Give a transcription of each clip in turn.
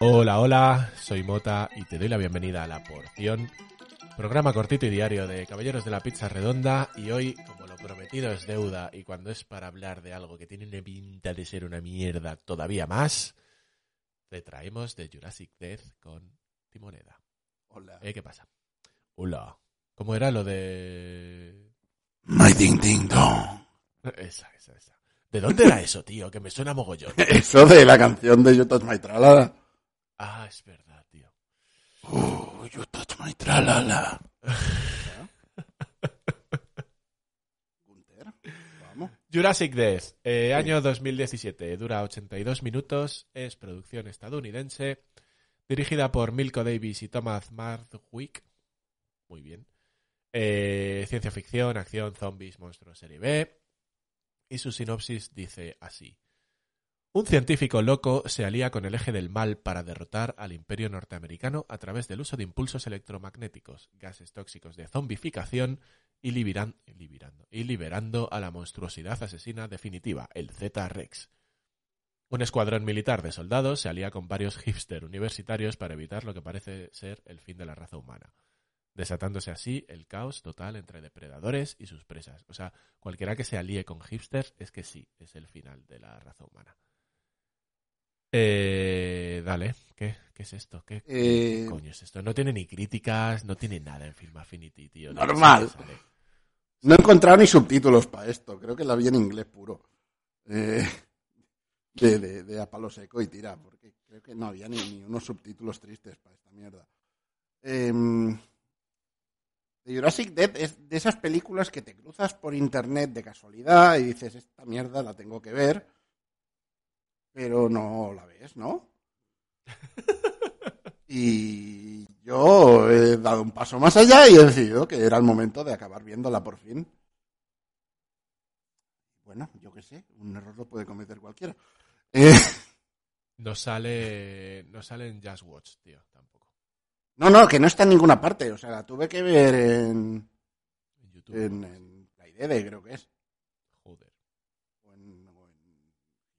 Hola, hola, soy Mota y te doy la bienvenida a La Porción, programa cortito y diario de Caballeros de la Pizza Redonda y hoy, como lo prometido es deuda y cuando es para hablar de algo que tiene una pinta de ser una mierda todavía más, te traemos de Jurassic Death con Timoneda. Hola. ¿Eh? ¿Qué pasa? Hola. ¿Cómo era lo de...? My ding ding dong. Esa, esa, esa. ¿De dónde era eso, tío? Que me suena mogollón. Eso de la canción de You Touch My Tralala. Ah, es verdad, tío. Uh, You Touch My Tralala. Gunter, vamos. Jurassic Death, eh, año 2017, dura 82 minutos, es producción estadounidense, dirigida por Milko Davis y Thomas Mardwick. Muy bien. Eh, ciencia ficción, acción, zombies, monstruos, serie B. Y su sinopsis dice así. Un científico loco se alía con el eje del mal para derrotar al imperio norteamericano a través del uso de impulsos electromagnéticos, gases tóxicos de zombificación y, liberan- liberando, liberando a la monstruosidad asesina definitiva, el Z-Rex. Un escuadrón militar de soldados se alía con varios hipster universitarios para evitar lo que parece ser el fin de la raza humana, desatándose así el caos total entre depredadores y sus presas. O sea, cualquiera que se alíe con hipsters es que sí, es el final de la raza humana. Eh, dale, ¿qué, qué es esto? ¿Qué, qué Eh, coño es esto? No tiene ni críticas, no tiene nada en Film Affinity, tío. Normal. No he encontrado ni subtítulos para esto. Creo que la vi en inglés puro. Eh, de, de, de a palo seco y tira. Porque creo que no había ni, ni unos subtítulos tristes para esta mierda. Em, Jurassic Dead es de esas películas que te cruzas por internet de casualidad y dices, esta mierda la tengo que ver. Pero no la ves, ¿no? Y yo he dado un paso más allá y he decidido que era el momento de acabar viéndola por fin. Bueno, yo qué sé, un error lo puede cometer cualquiera. Eh, No sale, no sale en Just Watch, tío, tampoco. No, no, que no está en ninguna parte. O sea, la tuve que ver en, En YouTube. en, en la IDD, creo que es. Joder. O en, o en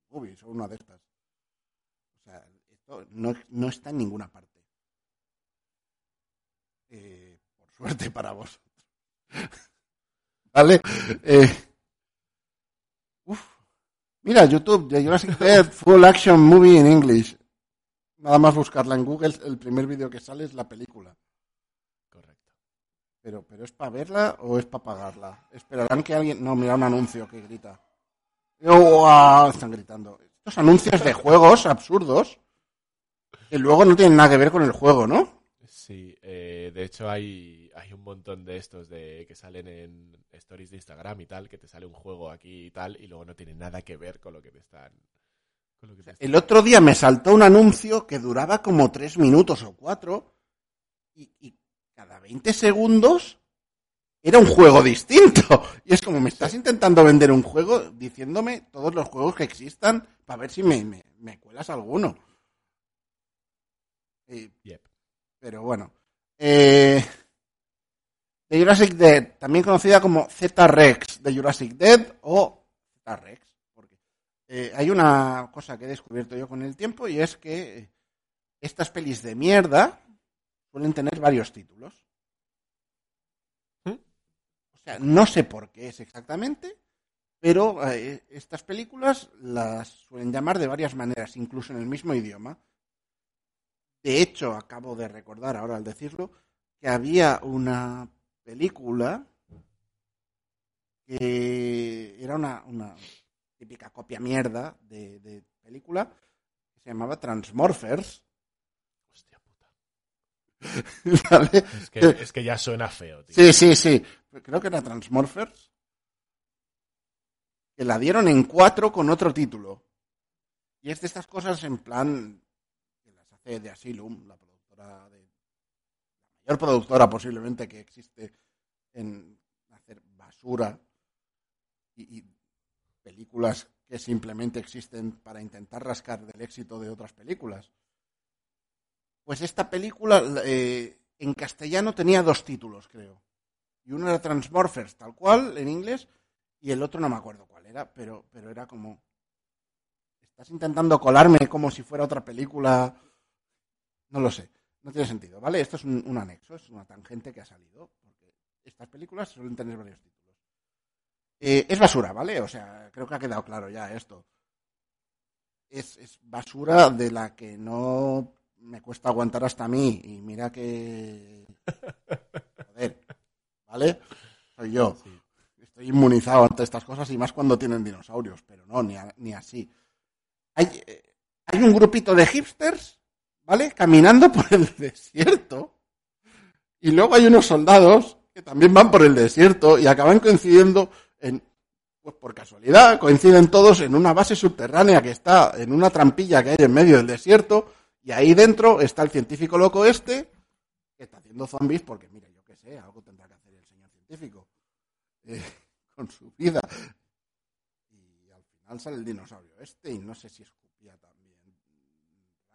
Movies, o una de estas. O sea, esto no, no está en ninguna parte. Eh, por suerte para vosotros. ¿Vale? Eh, uf. Mira, YouTube, Jurassic Dead Full Action Movie in English. Nada más buscarla en Google, el primer vídeo que sale es la película. Correcto. Pero, pero ¿es para verla o es para pagarla? Esperarán que alguien... No, mira un anuncio que grita. Oh, están gritando. Estos anuncios de juegos absurdos que luego no tienen nada que ver con el juego, ¿no? Sí, eh, de hecho hay, hay un montón de estos de que salen en stories de Instagram y tal, que te sale un juego aquí y tal, y luego no tiene nada que ver con lo que te están... El otro día me saltó un anuncio que duraba como tres minutos o cuatro y, y cada 20 segundos era un juego distinto. Y es como me estás intentando vender un juego diciéndome todos los juegos que existan para ver si me, me, me cuelas alguno. Eh, Yep. pero bueno. Eh, de Jurassic Dead, también conocida como Z-Rex de Jurassic Dead o Z-Rex. Eh, hay una cosa que he descubierto yo con el tiempo y es que eh, estas pelis de mierda suelen tener varios títulos. ¿Mm? O sea, no sé por qué es exactamente, pero eh, estas películas las suelen llamar de varias maneras, incluso en el mismo idioma. De hecho, acabo de recordar ahora al decirlo, que había una película que era una, una típica copia mierda de, de película que se llamaba Transmorphers. Hostia puta. ¿vale? Es que, es que ya suena feo, tío. Sí, sí, sí. Creo que era Transmorphers. que la dieron en cuatro con otro título. Y es de estas cosas en plan que las hace de Asylum, la productora de la mayor productora posiblemente que existe en hacer basura y, y películas que simplemente existen para intentar rascar del éxito de otras películas. Pues esta película eh, en castellano tenía dos títulos, creo. Y uno era Transmorphers, tal cual, en inglés, y el otro no me acuerdo cuál era, pero, pero era como... Estás intentando colarme como si fuera otra película. No lo sé, no tiene sentido, ¿vale? Esto es un, un anexo, es una tangente que ha salido, porque estas películas suelen tener varios títulos. Eh, es basura, ¿vale? O sea, creo que ha quedado claro ya esto. Es, es basura de la que no me cuesta aguantar hasta a mí. Y mira que. Joder, ¿vale? Soy yo. Sí. Estoy inmunizado ante estas cosas y más cuando tienen dinosaurios, pero no, ni, a- ni así. Hay, eh, hay un grupito de hipsters, ¿vale? Caminando por el desierto. Y luego hay unos soldados que también van por el desierto y acaban coincidiendo en, pues por casualidad, coinciden todos en una base subterránea que está en una trampilla que hay en medio del desierto y ahí dentro está el científico loco este que está haciendo zombies porque, mira, yo qué sé, algo tendrá que hacer el señor científico eh, con su vida. Y al final sale el dinosaurio este y no sé si escupía también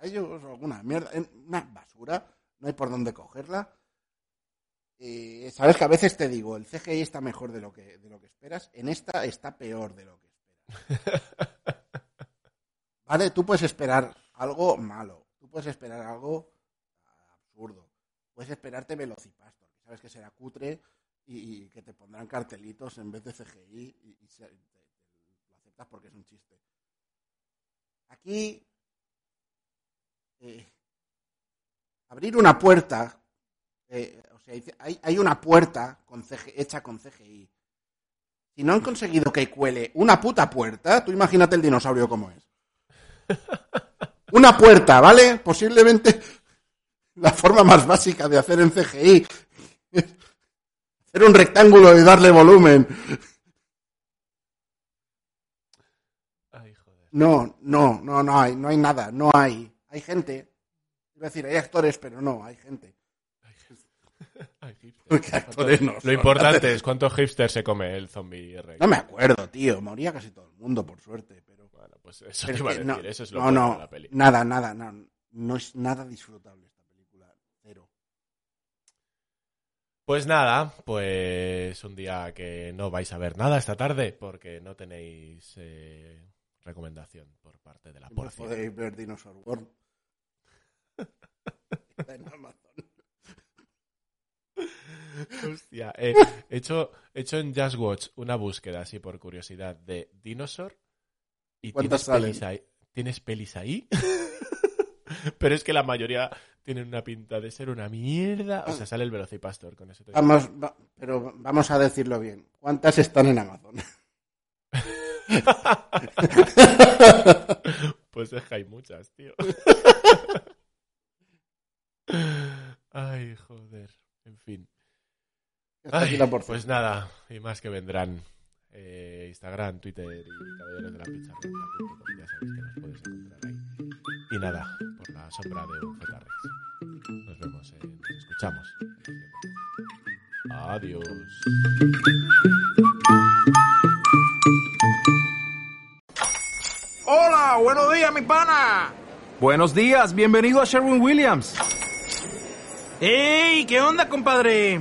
rayos o alguna mierda, una basura, no hay por dónde cogerla. Eh, Sabes que a veces te digo, el CGI está mejor de lo que de lo que esperas, en esta está peor de lo que esperas. Vale, tú puedes esperar algo malo, tú puedes esperar algo absurdo, puedes esperarte Velocipastor, que sabes que será cutre y, y que te pondrán cartelitos en vez de CGI y, y se- te- te- lo aceptas porque es un chiste. Aquí eh, abrir una puerta, eh, sea, hay, hay una puerta con CG hecha con CGI. Si no han conseguido que cuele una puta puerta, tú imagínate el dinosaurio como es. Una puerta, ¿vale? Posiblemente la forma más básica de hacer en CGI. es Hacer un rectángulo y darle volumen. No, no, no, no hay, no hay nada, no hay. Hay gente. Iba a decir, hay actores, pero no, hay gente. Ay, hipster. Porque actores no Lo importante es cuántos hipsters se come el zombie Rex. No me acuerdo, tío. Moría casi todo el mundo, por suerte, pero. Bueno, pues eso pero te iba a decir, no, eso es lo no, bueno no, de la peli. nada, nada, no, no es nada disfrutable esta película. Cero. Pues nada, pues un día que no vais a ver nada esta tarde porque no tenéis eh, recomendación por parte de la porción. podéis ver Dinosaur World. En Amazon. Hostia, eh, he, hecho, he hecho en Just Watch una búsqueda así por curiosidad de Dinosaur y ¿Cuántas tienes pelis, salen? ahí, tienes pelis ahí, pero es que la mayoría tienen una pinta de ser una mierda. O sea, sale el Velocipastor con eso. Vamos, va- pero vamos a decirlo bien. ¿Cuántas están en Amazon? Pues es que hay muchas, tío. Ay, joder. En fin. Ay, pues nada, y más que vendrán. Eh, Instagram, Twitter y Caballeros de la Pizza. Red, ya sabéis que nos podéis encontrar ahí. Y nada, por la sombra de un Z-Rex. Nos vemos, eh, nos escuchamos. Adiós. Hola, buenos días, mi pana. Buenos días, bienvenido a Sherwin Williams. ¡Ey! ¿Qué onda, compadre?